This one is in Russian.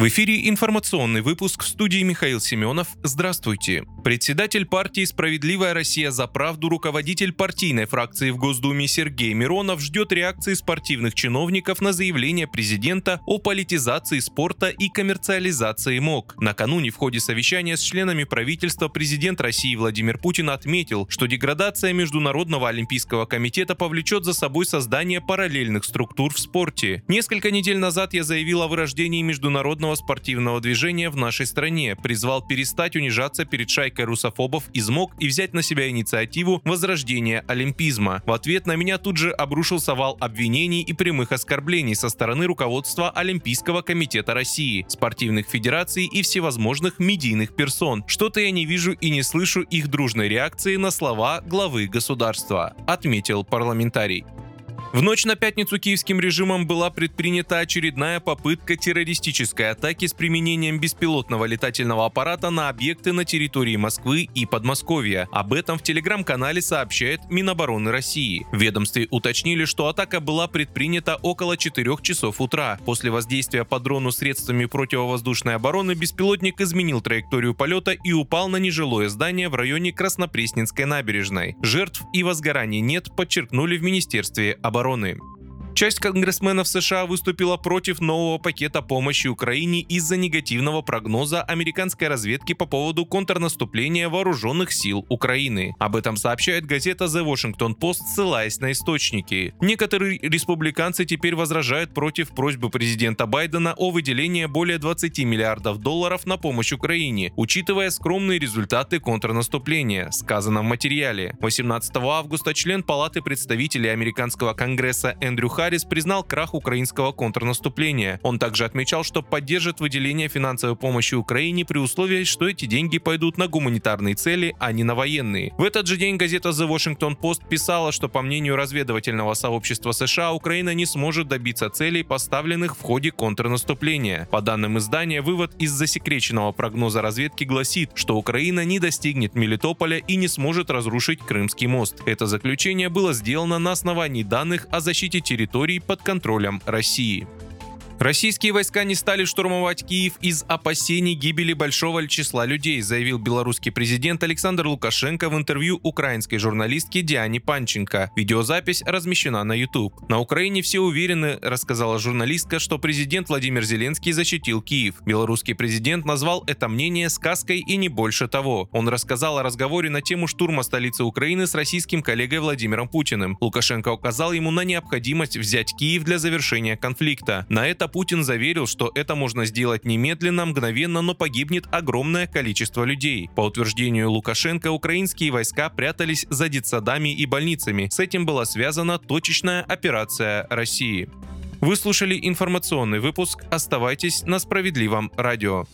В эфире информационный выпуск в студии Михаил Семенов. Здравствуйте. Председатель партии «Справедливая Россия за правду», руководитель партийной фракции в Госдуме Сергей Миронов ждет реакции спортивных чиновников на заявление президента о политизации спорта и коммерциализации МОК. Накануне в ходе совещания с членами правительства президент России Владимир Путин отметил, что деградация Международного олимпийского комитета повлечет за собой создание параллельных структур в спорте. Несколько недель назад я заявил о вырождении международного международного спортивного движения в нашей стране, призвал перестать унижаться перед шайкой русофобов из МОК и взять на себя инициативу возрождения олимпизма. В ответ на меня тут же обрушился вал обвинений и прямых оскорблений со стороны руководства Олимпийского комитета России, спортивных федераций и всевозможных медийных персон. Что-то я не вижу и не слышу их дружной реакции на слова главы государства, отметил парламентарий. В ночь на пятницу киевским режимом была предпринята очередная попытка террористической атаки с применением беспилотного летательного аппарата на объекты на территории Москвы и Подмосковья. Об этом в телеграм-канале сообщает Минобороны России. В ведомстве уточнили, что атака была предпринята около 4 часов утра. После воздействия по дрону средствами противовоздушной обороны беспилотник изменил траекторию полета и упал на нежилое здание в районе Краснопресненской набережной. Жертв и возгораний нет, подчеркнули в Министерстве обороны обороны. Часть конгрессменов США выступила против нового пакета помощи Украине из-за негативного прогноза американской разведки по поводу контрнаступления вооруженных сил Украины. Об этом сообщает газета The Washington Post, ссылаясь на источники. Некоторые республиканцы теперь возражают против просьбы президента Байдена о выделении более 20 миллиардов долларов на помощь Украине, учитывая скромные результаты контрнаступления, сказано в материале. 18 августа член Палаты представителей американского конгресса Эндрю Харрис Харрис признал крах украинского контрнаступления. Он также отмечал, что поддержит выделение финансовой помощи Украине при условии, что эти деньги пойдут на гуманитарные цели, а не на военные. В этот же день газета The Washington Post писала, что по мнению разведывательного сообщества США, Украина не сможет добиться целей, поставленных в ходе контрнаступления. По данным издания, вывод из засекреченного прогноза разведки гласит, что Украина не достигнет Мелитополя и не сможет разрушить Крымский мост. Это заключение было сделано на основании данных о защите территории территорий под контролем России. Российские войска не стали штурмовать Киев из опасений гибели большого числа людей, заявил белорусский президент Александр Лукашенко в интервью украинской журналистке Диане Панченко. Видеозапись размещена на YouTube. На Украине все уверены, рассказала журналистка, что президент Владимир Зеленский защитил Киев. Белорусский президент назвал это мнение сказкой и не больше того. Он рассказал о разговоре на тему штурма столицы Украины с российским коллегой Владимиром Путиным. Лукашенко указал ему на необходимость взять Киев для завершения конфликта. На это Путин заверил, что это можно сделать немедленно, мгновенно, но погибнет огромное количество людей. По утверждению Лукашенко, украинские войска прятались за детсадами и больницами. С этим была связана точечная операция России. Вы слушали информационный выпуск. Оставайтесь на справедливом радио.